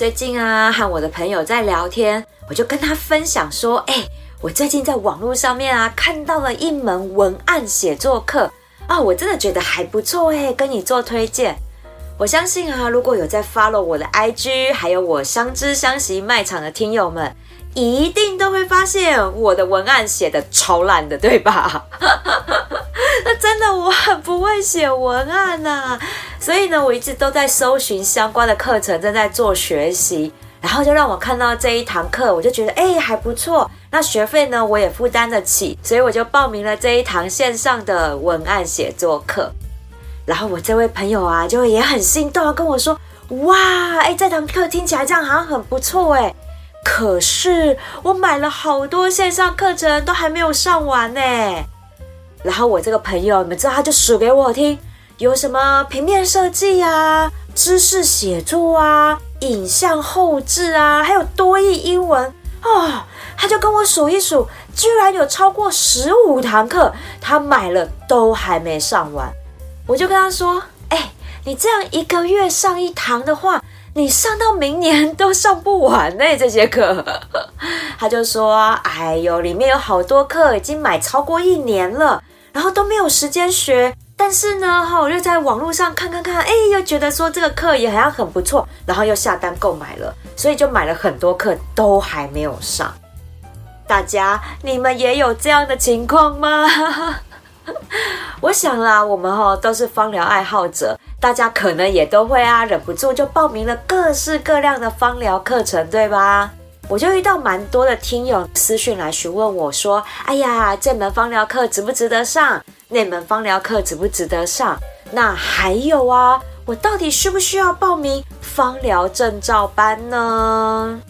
最近啊，和我的朋友在聊天，我就跟他分享说：“哎，我最近在网络上面啊，看到了一门文案写作课啊，我真的觉得还不错哎，跟你做推荐。我相信啊，如果有在 follow 我的 IG，还有我相知相惜卖场的听友们，一定都会发现我的文案写的超烂的，对吧？那真的我很不会写文案呐。”所以呢，我一直都在搜寻相关的课程，正在做学习，然后就让我看到这一堂课，我就觉得哎还不错。那学费呢，我也负担得起，所以我就报名了这一堂线上的文案写作课。然后我这位朋友啊，就也很心动，跟我说：“哇，哎，这堂课听起来这样好像很不错哎。”可是我买了好多线上课程，都还没有上完呢。然后我这个朋友，你们知道，他就数给我听。有什么平面设计啊、知识写作啊、影像后置啊，还有多义英文啊，他就跟我数一数，居然有超过十五堂课，他买了都还没上完。我就跟他说：“哎，你这样一个月上一堂的话，你上到明年都上不完呢这些课。”他就说：“哎呦，里面有好多课已经买超过一年了，然后都没有时间学。”但是呢，哈，我就在网络上看看看，哎，又觉得说这个课也好像很不错，然后又下单购买了，所以就买了很多课，都还没有上。大家，你们也有这样的情况吗？我想啦，我们哈都是芳疗爱好者，大家可能也都会啊，忍不住就报名了各式各样的芳疗课程，对吧？我就遇到蛮多的听友私讯来询问我说：“哎呀，这门芳疗课值不值得上？那门芳疗课值不值得上？那还有啊，我到底需不需要报名芳疗证照班呢？”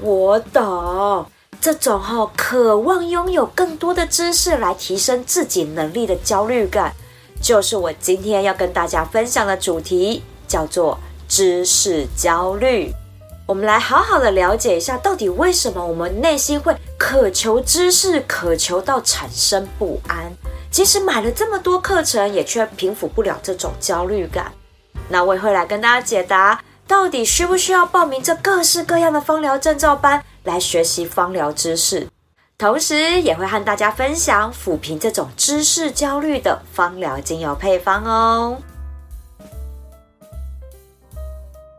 我懂这种哈，渴望拥有更多的知识来提升自己能力的焦虑感，就是我今天要跟大家分享的主题，叫做知识焦虑。我们来好好的了解一下，到底为什么我们内心会渴求知识，渴求到产生不安？即使买了这么多课程，也却平复不了这种焦虑感。那我也会来跟大家解答，到底需不需要报名这各式各样的芳疗证照班来学习芳疗知识？同时也会和大家分享抚平这种知识焦虑的芳疗精油配方哦。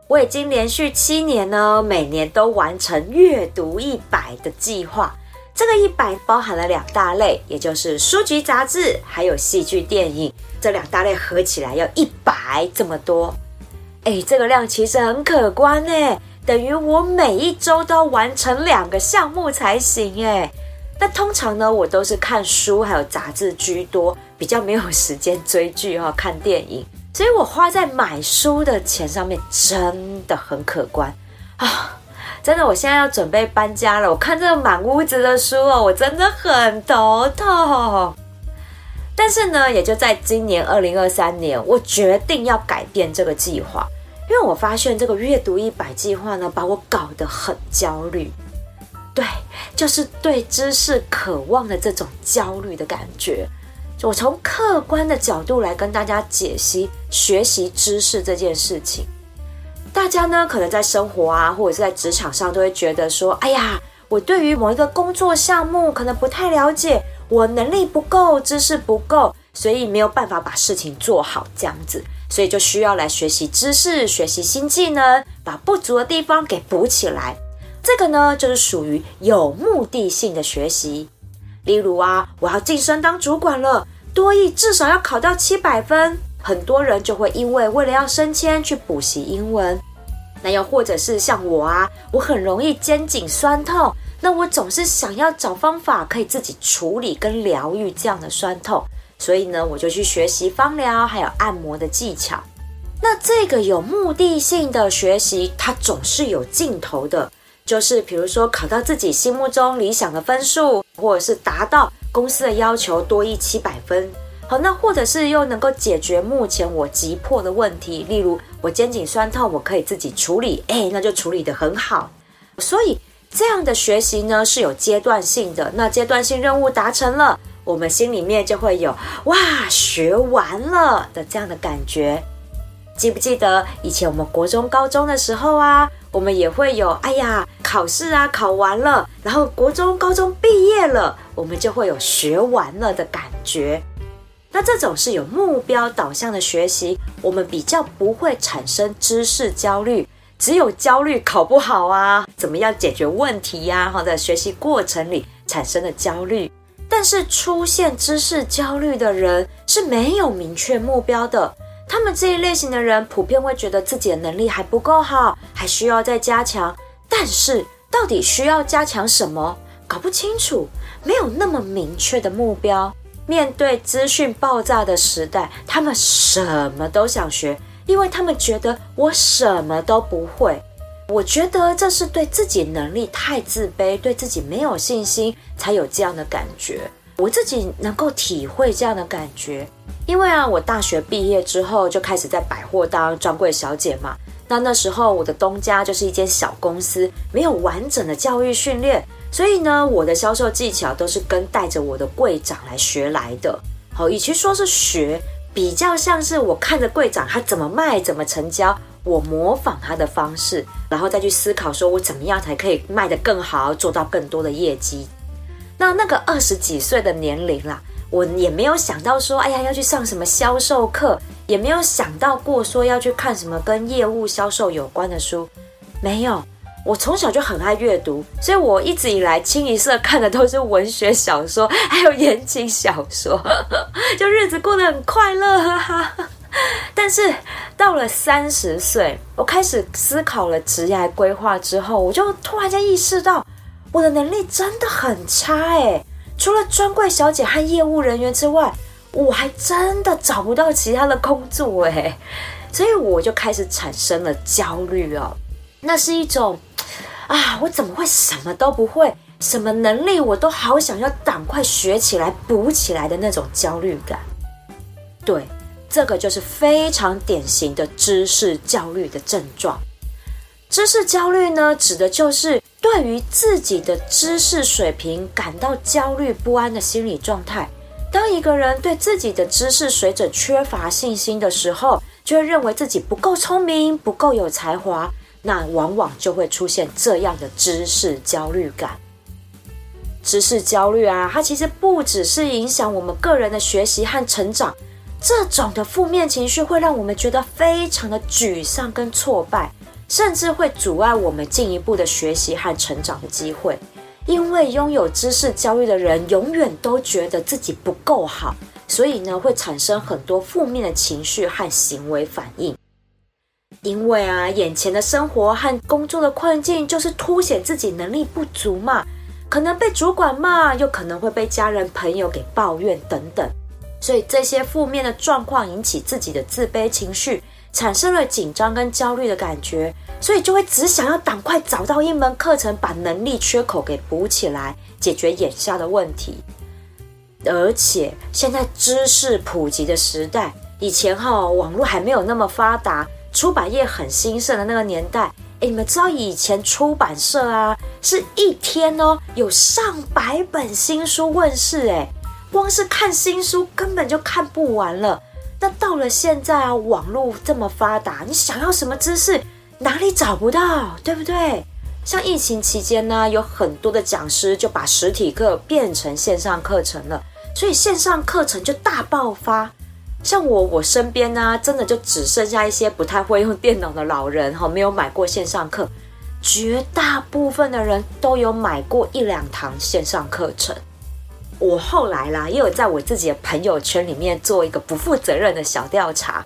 我已经连续七年呢，每年都完成阅读一百的计划。这个一百包含了两大类，也就是书籍、杂志，还有戏剧、电影。这两大类合起来要一百这么多。哎，这个量其实很可观呢，等于我每一周都要完成两个项目才行哎。那通常呢，我都是看书还有杂志居多，比较没有时间追剧哈，看电影。所以我花在买书的钱上面真的很可观啊！真的，我现在要准备搬家了。我看这个满屋子的书哦，我真的很头痛。但是呢，也就在今年二零二三年，我决定要改变这个计划，因为我发现这个阅读一百计划呢，把我搞得很焦虑。对，就是对知识渴望的这种焦虑的感觉。我从客观的角度来跟大家解析学习知识这件事情。大家呢，可能在生活啊，或者是在职场上，都会觉得说：“哎呀，我对于某一个工作项目可能不太了解，我能力不够，知识不够，所以没有办法把事情做好，这样子，所以就需要来学习知识，学习新技能，把不足的地方给补起来。这个呢，就是属于有目的性的学习。”例如啊，我要晋升当主管了，多益至少要考到七百分。很多人就会因为为了要升迁去补习英文。那又或者是像我啊，我很容易肩颈酸痛，那我总是想要找方法可以自己处理跟疗愈这样的酸痛，所以呢，我就去学习芳疗还有按摩的技巧。那这个有目的性的学习，它总是有尽头的，就是比如说考到自己心目中理想的分数，或者是达到公司的要求多一七百分。好，那或者是又能够解决目前我急迫的问题，例如我肩颈酸痛，我可以自己处理，哎，那就处理得很好。所以这样的学习呢是有阶段性的，那阶段性任务达成了，我们心里面就会有哇学完了的这样的感觉。记不记得以前我们国中、高中的时候啊，我们也会有哎呀考试啊考完了，然后国中、高中毕业了，我们就会有学完了的感觉。那这种是有目标导向的学习，我们比较不会产生知识焦虑，只有焦虑考不好啊，怎么样解决问题呀？哈，在学习过程里产生的焦虑。但是出现知识焦虑的人是没有明确目标的，他们这一类型的人普遍会觉得自己的能力还不够好，还需要再加强。但是到底需要加强什么，搞不清楚，没有那么明确的目标。面对资讯爆炸的时代，他们什么都想学，因为他们觉得我什么都不会。我觉得这是对自己能力太自卑，对自己没有信心，才有这样的感觉。我自己能够体会这样的感觉，因为啊，我大学毕业之后就开始在百货当专柜小姐嘛。那那时候我的东家就是一间小公司，没有完整的教育训练。所以呢，我的销售技巧都是跟带着我的柜长来学来的。好，与其说是学，比较像是我看着柜长他怎么卖、怎么成交，我模仿他的方式，然后再去思考，说我怎么样才可以卖得更好，做到更多的业绩。那那个二十几岁的年龄啦，我也没有想到说，哎呀，要去上什么销售课，也没有想到过说要去看什么跟业务销售有关的书，没有。我从小就很爱阅读，所以我一直以来清一色看的都是文学小说，还有言情小说，就日子过得很快乐。但是到了三十岁，我开始思考了职业规划之后，我就突然间意识到，我的能力真的很差哎！除了专柜小姐和业务人员之外，我还真的找不到其他的工作哎，所以我就开始产生了焦虑哦。那是一种。啊！我怎么会什么都不会？什么能力我都好想要赶快学起来、补起来的那种焦虑感。对，这个就是非常典型的知识焦虑的症状。知识焦虑呢，指的就是对于自己的知识水平感到焦虑不安的心理状态。当一个人对自己的知识水准缺乏信心的时候，就会认为自己不够聪明、不够有才华。那往往就会出现这样的知识焦虑感。知识焦虑啊，它其实不只是影响我们个人的学习和成长，这种的负面情绪会让我们觉得非常的沮丧跟挫败，甚至会阻碍我们进一步的学习和成长的机会。因为拥有知识焦虑的人，永远都觉得自己不够好，所以呢，会产生很多负面的情绪和行为反应。因为啊，眼前的生活和工作的困境就是凸显自己能力不足嘛，可能被主管骂，又可能会被家人朋友给抱怨等等，所以这些负面的状况引起自己的自卑情绪，产生了紧张跟焦虑的感觉，所以就会只想要赶快找到一门课程，把能力缺口给补起来，解决眼下的问题。而且现在知识普及的时代，以前哈网络还没有那么发达。出版业很兴盛的那个年代，哎，你们知道以前出版社啊，是一天哦有上百本新书问世，哎，光是看新书根本就看不完了。那到了现在啊，网络这么发达，你想要什么知识，哪里找不到，对不对？像疫情期间呢，有很多的讲师就把实体课变成线上课程了，所以线上课程就大爆发。像我，我身边呢，真的就只剩下一些不太会用电脑的老人哈，没有买过线上课。绝大部分的人都有买过一两堂线上课程。我后来啦，也有在我自己的朋友圈里面做一个不负责任的小调查，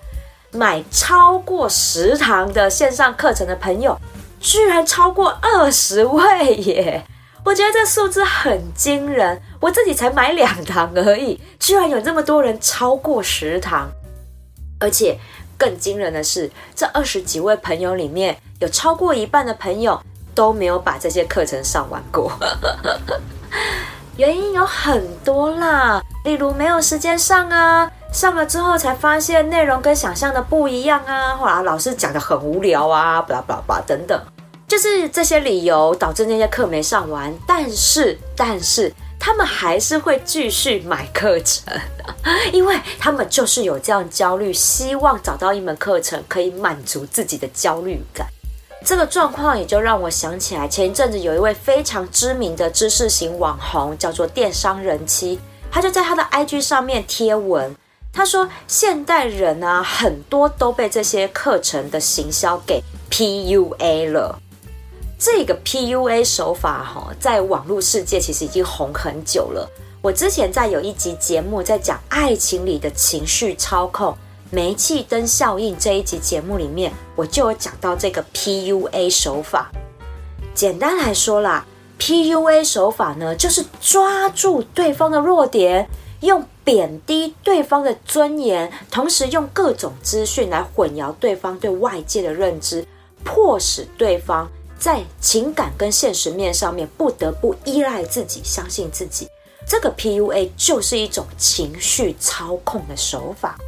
买超过十堂的线上课程的朋友，居然超过二十位耶！我觉得这数字很惊人，我自己才买两堂而已，居然有这么多人超过十堂，而且更惊人的是，这二十几位朋友里面有超过一半的朋友都没有把这些课程上完过。原因有很多啦，例如没有时间上啊，上了之后才发现内容跟想象的不一样啊，或者老师讲的很无聊啊，巴拉巴拉等等，就是这些理由导致那些课没上完。但是，但是他们还是会继续买课程，因为他们就是有这样焦虑，希望找到一门课程可以满足自己的焦虑感。这个状况也就让我想起来，前一阵子有一位非常知名的知识型网红，叫做电商人妻，他就在他的 IG 上面贴文，他说现代人啊，很多都被这些课程的行销给 PUA 了。这个 PUA 手法哈，在网络世界其实已经红很久了。我之前在有一集节目在讲爱情里的情绪操控。煤气灯效应这一集节目里面，我就有讲到这个 PUA 手法。简单来说啦，PUA 手法呢，就是抓住对方的弱点，用贬低对方的尊严，同时用各种资讯来混淆对方对外界的认知，迫使对方在情感跟现实面上面不得不依赖自己，相信自己。这个 PUA 就是一种情绪操控的手法。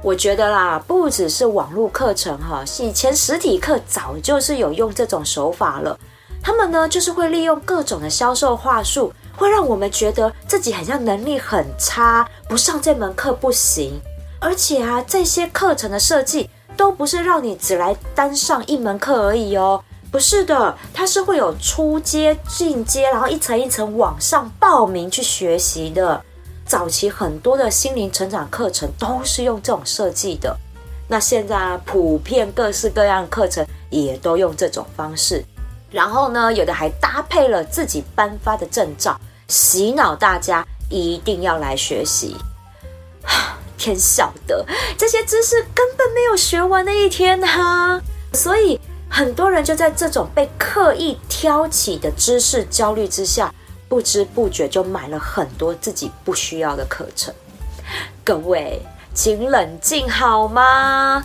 我觉得啦，不只是网络课程哈，以前实体课早就是有用这种手法了。他们呢，就是会利用各种的销售话术，会让我们觉得自己好像能力很差，不上这门课不行。而且啊，这些课程的设计都不是让你只来单上一门课而已哦，不是的，它是会有初阶、进阶，然后一层一层往上报名去学习的。早期很多的心灵成长课程都是用这种设计的，那现在，普遍各式各样课程也都用这种方式，然后呢，有的还搭配了自己颁发的证照，洗脑大家一定要来学习。天晓得这些知识根本没有学完的一天哈，所以很多人就在这种被刻意挑起的知识焦虑之下。不知不觉就买了很多自己不需要的课程。各位，请冷静好吗？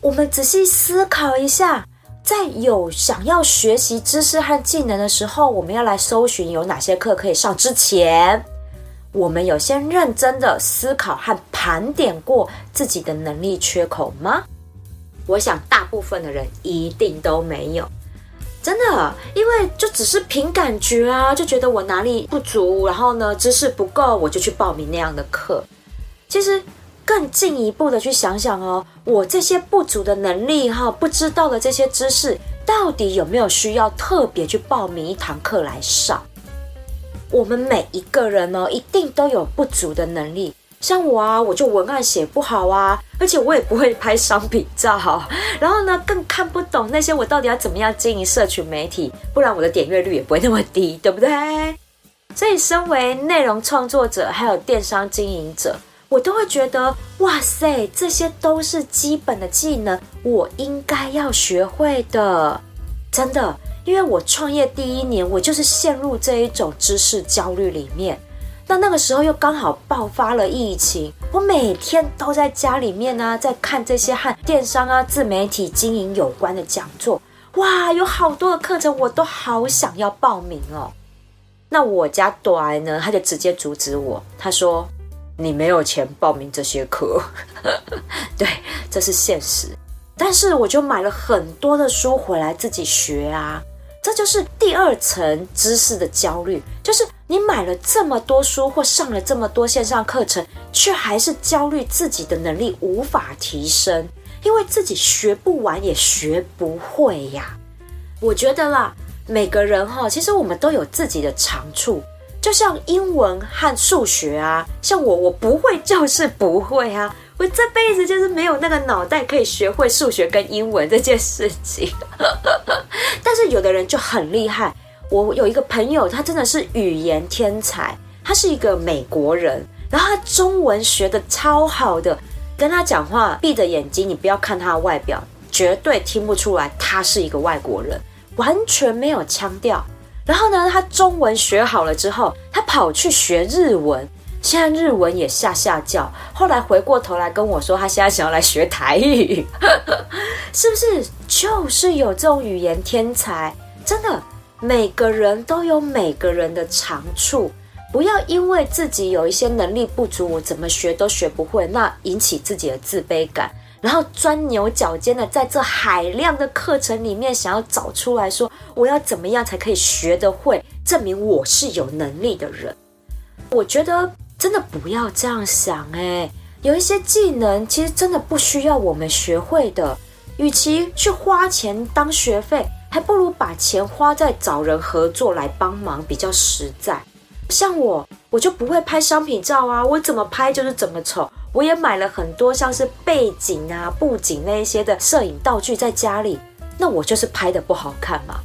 我们仔细思考一下，在有想要学习知识和技能的时候，我们要来搜寻有哪些课可以上之前，我们有先认真的思考和盘点过自己的能力缺口吗？我想大部分的人一定都没有。真的，因为就只是凭感觉啊，就觉得我哪里不足，然后呢，知识不够，我就去报名那样的课。其实更进一步的去想想哦，我这些不足的能力哈，不知道的这些知识，到底有没有需要特别去报名一堂课来上？我们每一个人呢，一定都有不足的能力。像我啊，我就文案写不好啊，而且我也不会拍商品照，然后呢，更看不懂那些我到底要怎么样经营社群媒体，不然我的点阅率也不会那么低，对不对？所以，身为内容创作者，还有电商经营者，我都会觉得，哇塞，这些都是基本的技能，我应该要学会的，真的，因为我创业第一年，我就是陷入这一种知识焦虑里面。那那个时候又刚好爆发了疫情，我每天都在家里面呢，在看这些和电商啊、自媒体经营有关的讲座。哇，有好多的课程，我都好想要报名哦。那我家短呢，他就直接阻止我，他说：“你没有钱报名这些课。”对，这是现实。但是我就买了很多的书回来自己学啊。这就是第二层知识的焦虑，就是你买了这么多书或上了这么多线上课程，却还是焦虑自己的能力无法提升，因为自己学不完也学不会呀。我觉得啦，每个人哈，其实我们都有自己的长处，就像英文和数学啊，像我，我不会就是不会啊。我这辈子就是没有那个脑袋可以学会数学跟英文这件事情，但是有的人就很厉害。我有一个朋友，他真的是语言天才，他是一个美国人，然后他中文学的超好的，跟他讲话闭着眼睛，你不要看他的外表，绝对听不出来他是一个外国人，完全没有腔调。然后呢，他中文学好了之后，他跑去学日文。现在日文也下下叫。后来回过头来跟我说，他现在想要来学台语，是不是？就是有这种语言天才，真的，每个人都有每个人的长处。不要因为自己有一些能力不足，我怎么学都学不会，那引起自己的自卑感，然后钻牛角尖的在这海量的课程里面想要找出来说，我要怎么样才可以学得会，证明我是有能力的人。我觉得真的不要这样想，诶，有一些技能其实真的不需要我们学会的，与其去花钱当学费，还不如把钱花在找人合作来帮忙比较实在。像我，我就不会拍商品照啊，我怎么拍就是怎么丑。我也买了很多像是背景啊、布景那一些的摄影道具在家里，那我就是拍的不好看嘛。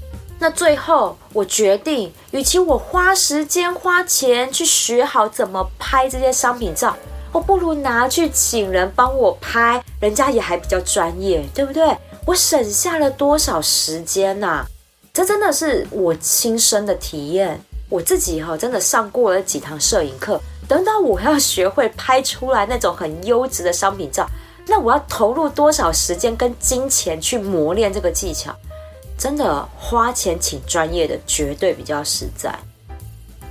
那最后我决定，与其我花时间花钱去学好怎么拍这些商品照，我不如拿去请人帮我拍，人家也还比较专业，对不对？我省下了多少时间呐？这真的是我亲身的体验。我自己哈真的上过了几堂摄影课，等到我要学会拍出来那种很优质的商品照，那我要投入多少时间跟金钱去磨练这个技巧？真的花钱请专业的绝对比较实在。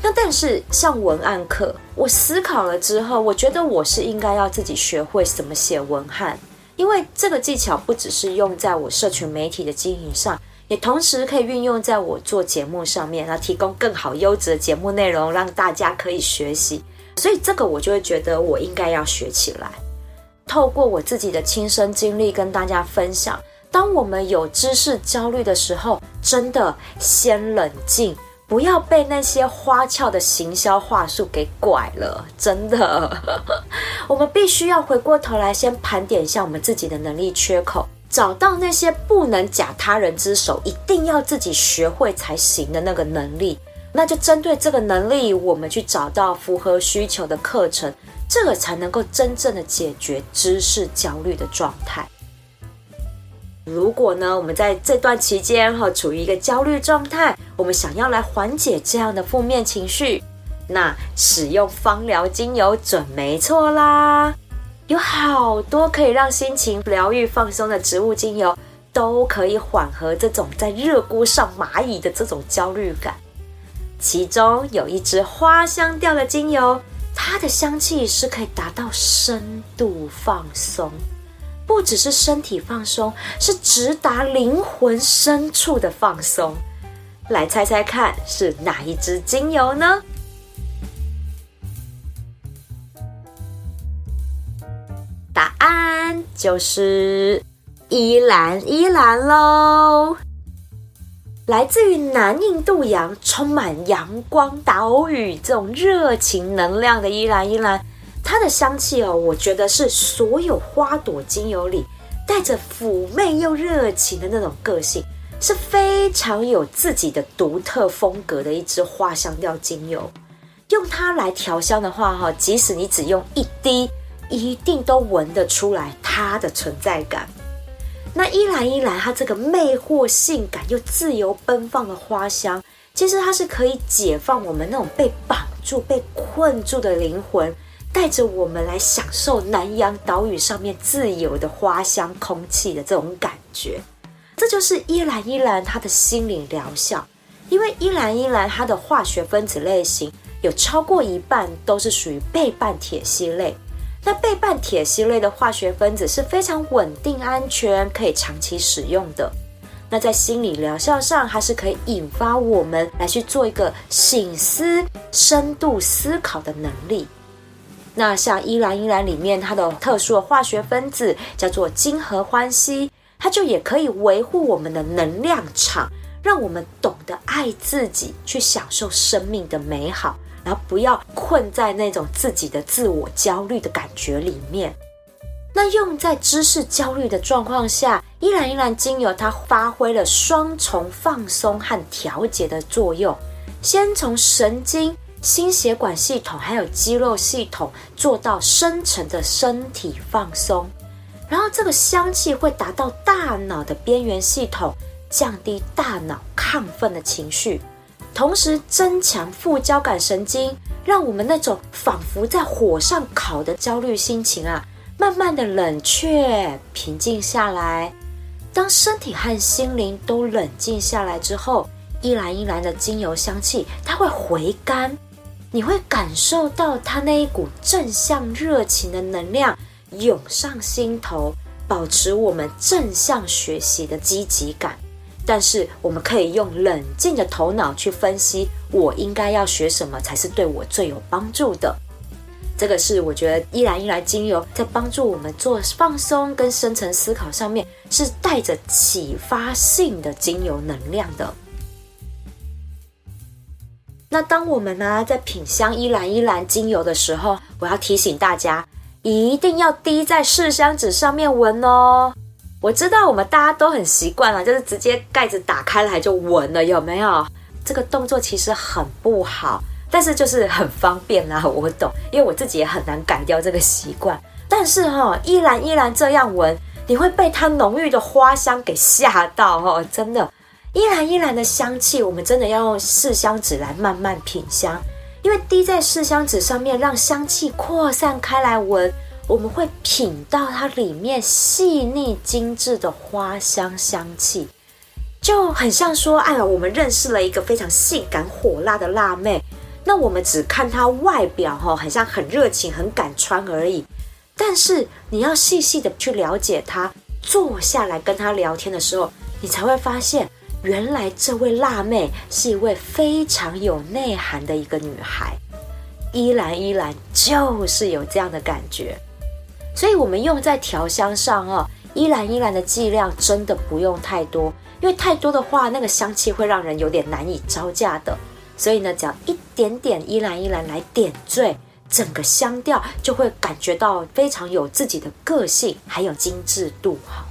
那但是像文案课，我思考了之后，我觉得我是应该要自己学会怎么写文案，因为这个技巧不只是用在我社群媒体的经营上。也同时可以运用在我做节目上面，那提供更好优质的节目内容，让大家可以学习。所以这个我就会觉得我应该要学起来。透过我自己的亲身经历跟大家分享，当我们有知识焦虑的时候，真的先冷静，不要被那些花俏的行销话术给拐了。真的，我们必须要回过头来，先盘点一下我们自己的能力缺口。找到那些不能假他人之手，一定要自己学会才行的那个能力，那就针对这个能力，我们去找到符合需求的课程，这个才能够真正的解决知识焦虑的状态。如果呢，我们在这段期间哈处于一个焦虑状态，我们想要来缓解这样的负面情绪，那使用芳疗精油准没错啦。有好多可以让心情疗愈、放松的植物精油，都可以缓和这种在热锅上蚂蚁的这种焦虑感。其中有一支花香调的精油，它的香气是可以达到深度放松，不只是身体放松，是直达灵魂深处的放松。来猜猜看，是哪一支精油呢？答案就是依兰依兰喽，来自于南印度洋，充满阳光岛屿这种热情能量的依兰依兰，它的香气哦，我觉得是所有花朵精油里带着妩媚又热情的那种个性，是非常有自己的独特风格的一支花香调精油。用它来调香的话，哈，即使你只用一滴。一定都闻得出来它的存在感。那依兰依兰，它这个魅惑、性感又自由奔放的花香，其实它是可以解放我们那种被绑住、被困住的灵魂，带着我们来享受南洋岛屿上面自由的花香空气的这种感觉。这就是依兰依兰它的心灵疗效。因为依兰依兰它的化学分子类型有超过一半都是属于倍半铁烯类。那倍半铁烯类的化学分子是非常稳定、安全，可以长期使用的。那在心理疗效上，它是可以引发我们来去做一个醒思、深度思考的能力。那像依兰依兰里面，它的特殊的化学分子叫做金合欢烯，它就也可以维护我们的能量场，让我们懂得爱自己，去享受生命的美好。然后不要困在那种自己的自我焦虑的感觉里面。那用在知识焦虑的状况下，依兰依兰精油它发挥了双重放松和调节的作用。先从神经、心血管系统还有肌肉系统做到深层的身体放松，然后这个香气会达到大脑的边缘系统，降低大脑亢奋的情绪。同时增强副交感神经，让我们那种仿佛在火上烤的焦虑心情啊，慢慢的冷却、平静下来。当身体和心灵都冷静下来之后，依兰依兰的精油香气它会回甘，你会感受到它那一股正向热情的能量涌上心头，保持我们正向学习的积极感。但是我们可以用冷静的头脑去分析，我应该要学什么才是对我最有帮助的。这个是我觉得依然依然精油在帮助我们做放松跟深层思考上面是带着启发性的精油能量的。那当我们呢在品香依兰依兰精油的时候，我要提醒大家，一定要滴在试香纸上面闻哦。我知道我们大家都很习惯了，就是直接盖子打开来就闻了，有没有？这个动作其实很不好，但是就是很方便啦。我懂，因为我自己也很难改掉这个习惯。但是哈，依然依然这样闻，你会被它浓郁的花香给吓到哈，真的，依然依然的香气，我们真的要用试香纸来慢慢品香，因为滴在试香纸上面，让香气扩散开来闻。我们会品到它里面细腻精致的花香香气，就很像说，哎呀，我们认识了一个非常性感火辣的辣妹，那我们只看她外表哈，很像很热情、很敢穿而已。但是你要细细的去了解她，坐下来跟她聊天的时候，你才会发现，原来这位辣妹是一位非常有内涵的一个女孩。依然依然就是有这样的感觉。所以，我们用在调香上哦，依兰依兰的剂量真的不用太多，因为太多的话，那个香气会让人有点难以招架的。所以呢，只要一点点依兰依兰来点缀，整个香调就会感觉到非常有自己的个性，还有精致度哈。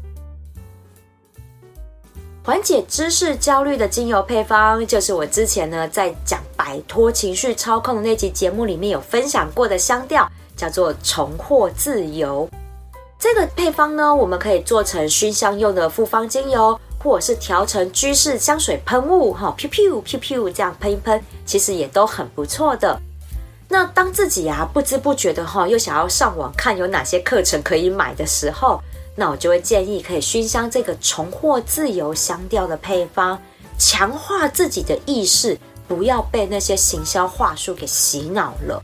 缓解知识焦虑的精油配方，就是我之前呢在讲摆脱情绪操控的那集节目里面有分享过的香调。叫做重获自由，这个配方呢，我们可以做成熏香用的复方精油，或者是调成居室香水喷雾，哈，噗噗噗噗这样喷一喷，其实也都很不错的。那当自己啊不知不觉的哈，又想要上网看有哪些课程可以买的时候，那我就会建议可以熏香这个重获自由香调的配方，强化自己的意识，不要被那些行销话术给洗脑了。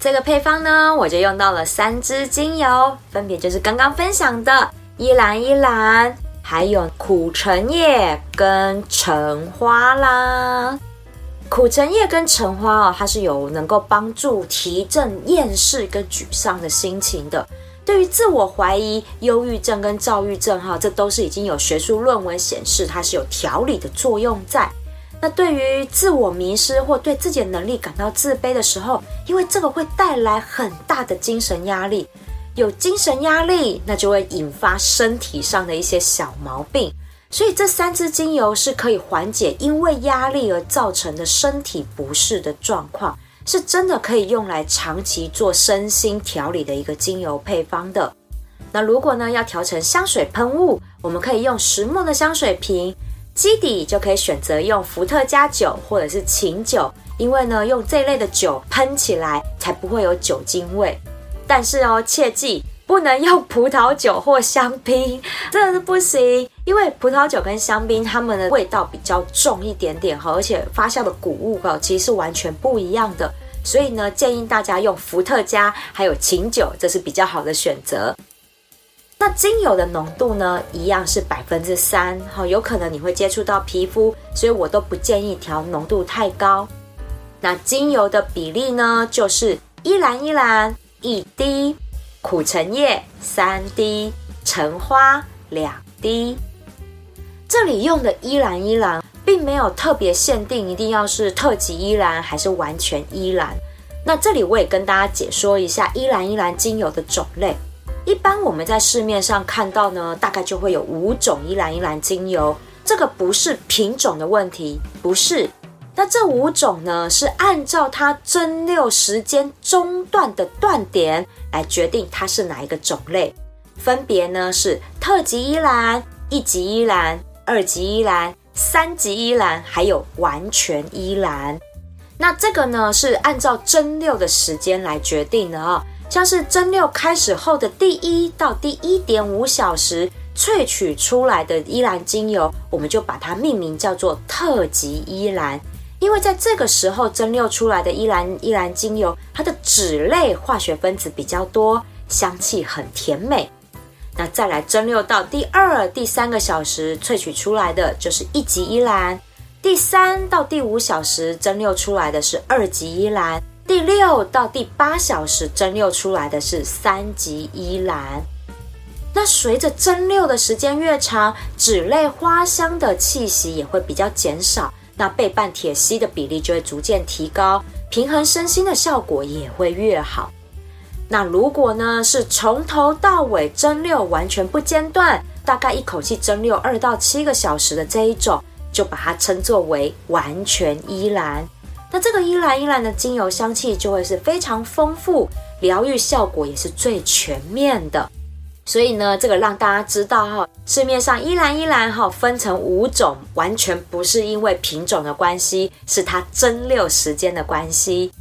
这个配方呢，我就用到了三支精油，分别就是刚刚分享的依兰依兰，还有苦橙叶跟橙花啦。苦橙叶跟橙花哦，它是有能够帮助提振厌世跟沮丧的心情的。对于自我怀疑、忧郁症跟躁郁症哈，这都是已经有学术论文显示它是有调理的作用在。那对于自我迷失或对自己的能力感到自卑的时候，因为这个会带来很大的精神压力，有精神压力，那就会引发身体上的一些小毛病。所以这三支精油是可以缓解因为压力而造成的身体不适的状况，是真的可以用来长期做身心调理的一个精油配方的。那如果呢要调成香水喷雾，我们可以用实木的香水瓶。基底就可以选择用伏特加酒或者是琴酒，因为呢，用这类的酒喷起来才不会有酒精味。但是哦，切记不能用葡萄酒或香槟，真的是不行，因为葡萄酒跟香槟它们的味道比较重一点点哈，而且发酵的谷物哈其实是完全不一样的，所以呢，建议大家用伏特加还有琴酒，这是比较好的选择。那精油的浓度呢，一样是百分之三，哈，有可能你会接触到皮肤，所以我都不建议调浓度太高。那精油的比例呢，就是依兰依兰一滴，苦橙叶三滴，橙花两滴。这里用的依兰依兰，没有特别限定一定要是特级依兰还是完全依兰。那这里我也跟大家解说一下依兰依兰精油的种类。一般我们在市面上看到呢，大概就会有五种依兰依兰精油。这个不是品种的问题，不是。那这五种呢，是按照它蒸馏时间中断的断点来决定它是哪一个种类。分别呢是特级依兰、一级依兰、二级依兰、三级依兰，还有完全依兰。那这个呢是按照蒸馏的时间来决定的啊，像是蒸馏开始后的第一到第一点五小时萃取出来的依兰精油，我们就把它命名叫做特级依兰，因为在这个时候蒸馏出来的依兰依兰精油，它的脂类化学分子比较多，香气很甜美。那再来蒸馏到第二、第三个小时萃取出来的就是一级依兰。第三到第五小时蒸馏出来的是二级依兰，第六到第八小时蒸馏出来的是三级依兰。那随着蒸馏的时间越长，脂类花香的气息也会比较减少，那倍半铁烯的比例就会逐渐提高，平衡身心的效果也会越好。那如果呢是从头到尾蒸馏完全不间断，大概一口气蒸馏二到七个小时的这一种。就把它称作为完全依兰，那这个依兰依兰的精油香气就会是非常丰富，疗愈效果也是最全面的。所以呢，这个让大家知道哈，市面上依兰依兰哈分成五种，完全不是因为品种的关系，是它蒸馏时间的关系。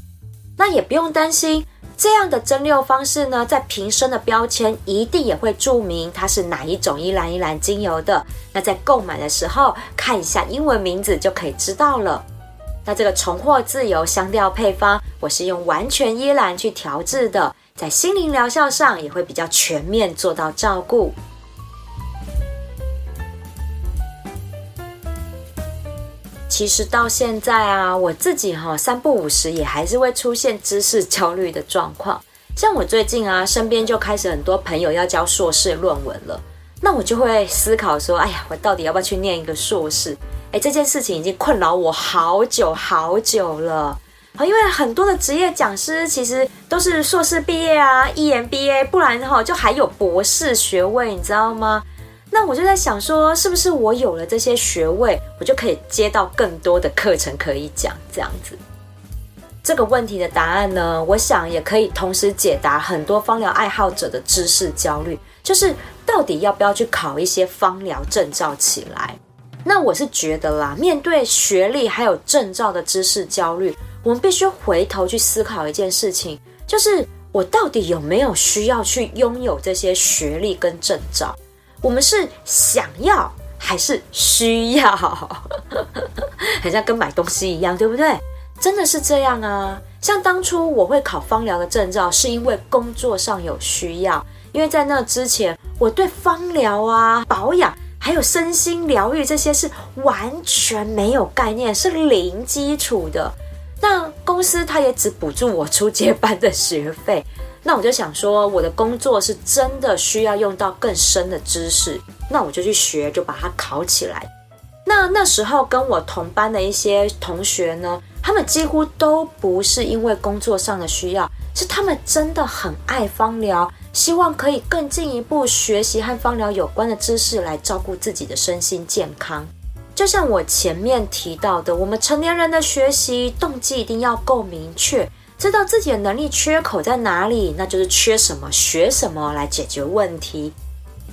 那也不用担心。这样的蒸馏方式呢，在瓶身的标签一定也会注明它是哪一种依兰依兰精油的。那在购买的时候看一下英文名字就可以知道了。那这个重获自由香调配方，我是用完全依兰去调制的，在心灵疗效上也会比较全面做到照顾。其实到现在啊，我自己哈三不五时也还是会出现知识焦虑的状况。像我最近啊，身边就开始很多朋友要交硕士论文了，那我就会思考说，哎呀，我到底要不要去念一个硕士？哎，这件事情已经困扰我好久好久了。好，因为很多的职业讲师其实都是硕士毕业啊，EMBA，不然哈就还有博士学位，你知道吗？那我就在想说，是不是我有了这些学位，我就可以接到更多的课程可以讲这样子？这个问题的答案呢，我想也可以同时解答很多芳疗爱好者的知识焦虑，就是到底要不要去考一些芳疗证照起来？那我是觉得啦，面对学历还有证照的知识焦虑，我们必须回头去思考一件事情，就是我到底有没有需要去拥有这些学历跟证照？我们是想要还是需要？好像跟买东西一样，对不对？真的是这样啊！像当初我会考芳疗的证照，是因为工作上有需要。因为在那之前，我对芳疗啊、保养还有身心疗愈这些是完全没有概念，是零基础的。那公司他也只补助我出接班的学费。那我就想说，我的工作是真的需要用到更深的知识，那我就去学，就把它考起来。那那时候跟我同班的一些同学呢，他们几乎都不是因为工作上的需要，是他们真的很爱芳疗，希望可以更进一步学习和芳疗有关的知识，来照顾自己的身心健康。就像我前面提到的，我们成年人的学习动机一定要够明确。知道自己的能力缺口在哪里，那就是缺什么学什么来解决问题。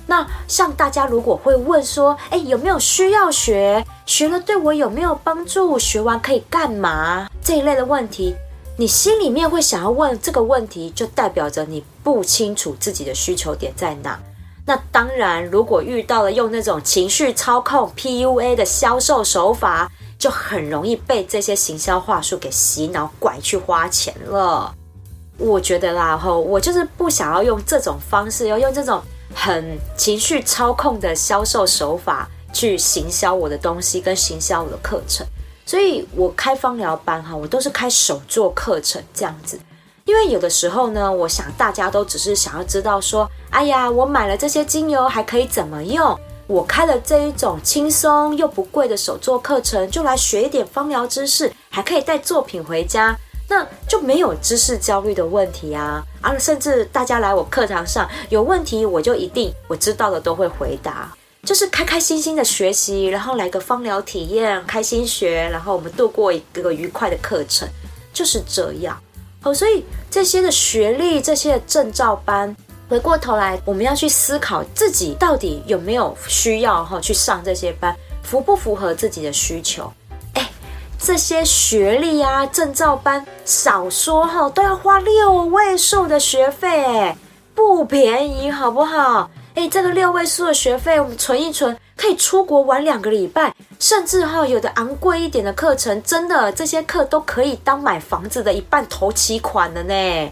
那像大家如果会问说，哎，有没有需要学？学了对我有没有帮助？学完可以干嘛？这一类的问题，你心里面会想要问这个问题，就代表着你不清楚自己的需求点在哪。那当然，如果遇到了用那种情绪操控 PUA 的销售手法。就很容易被这些行销话术给洗脑，拐去花钱了。我觉得啦，吼，我就是不想要用这种方式，要用这种很情绪操控的销售手法去行销我的东西，跟行销我的课程。所以我开芳疗班哈，我都是开手作课程这样子。因为有的时候呢，我想大家都只是想要知道说，哎呀，我买了这些精油还可以怎么用。我开了这一种轻松又不贵的手作课程，就来学一点芳疗知识，还可以带作品回家，那就没有知识焦虑的问题啊！啊，甚至大家来我课堂上有问题，我就一定我知道的都会回答，就是开开心心的学习，然后来个芳疗体验，开心学，然后我们度过一个愉快的课程，就是这样。好，所以这些的学历，这些的证照班。回过头来，我们要去思考自己到底有没有需要哈去上这些班，符不符合自己的需求？哎，这些学历啊、证照班，少说哈都要花六位数的学费，哎，不便宜，好不好？哎，这个六位数的学费，我们存一存，可以出国玩两个礼拜，甚至哈有的昂贵一点的课程，真的这些课都可以当买房子的一半头期款了呢。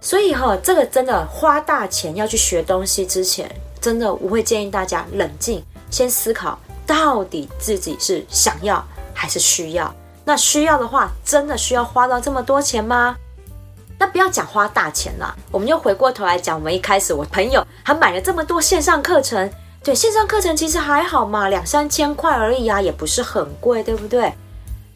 所以哈，这个真的花大钱要去学东西之前，真的我会建议大家冷静，先思考到底自己是想要。还是需要？那需要的话，真的需要花到这么多钱吗？那不要讲花大钱了，我们就回过头来讲，我们一开始我朋友还买了这么多线上课程，对线上课程其实还好嘛，两三千块而已啊，也不是很贵，对不对？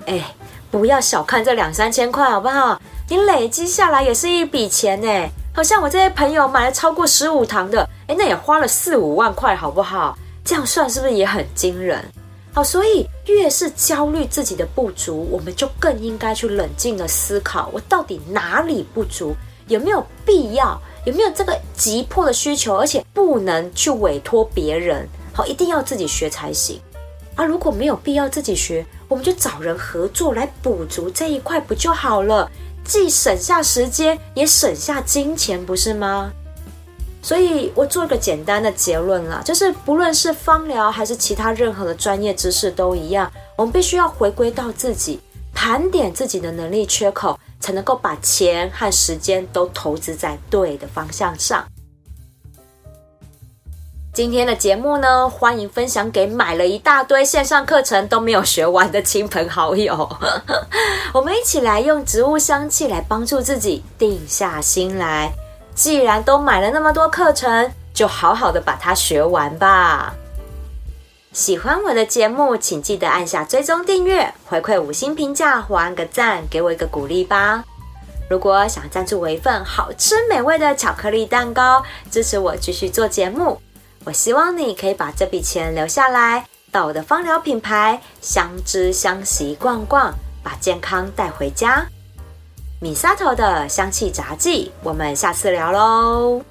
哎，不要小看这两三千块好不好？你累积下来也是一笔钱呢。好像我这些朋友买了超过十五堂的，哎，那也花了四五万块，好不好？这样算是不是也很惊人？好，所以越是焦虑自己的不足，我们就更应该去冷静的思考，我到底哪里不足，有没有必要，有没有这个急迫的需求，而且不能去委托别人，好，一定要自己学才行。啊，如果没有必要自己学，我们就找人合作来补足这一块，不就好了？既省下时间，也省下金钱，不是吗？所以我做个简单的结论啦，就是不论是芳疗还是其他任何的专业知识都一样，我们必须要回归到自己，盘点自己的能力缺口，才能够把钱和时间都投资在对的方向上。今天的节目呢，欢迎分享给买了一大堆线上课程都没有学完的亲朋好友，我们一起来用植物香气来帮助自己定下心来。既然都买了那么多课程，就好好的把它学完吧。喜欢我的节目，请记得按下追踪订阅，回馈五星评价还个赞，给我一个鼓励吧。如果想赞助我一份好吃美味的巧克力蛋糕，支持我继续做节目，我希望你可以把这笔钱留下来，到我的芳疗品牌相知相惜逛逛，把健康带回家。米沙头的香气杂技，我们下次聊喽。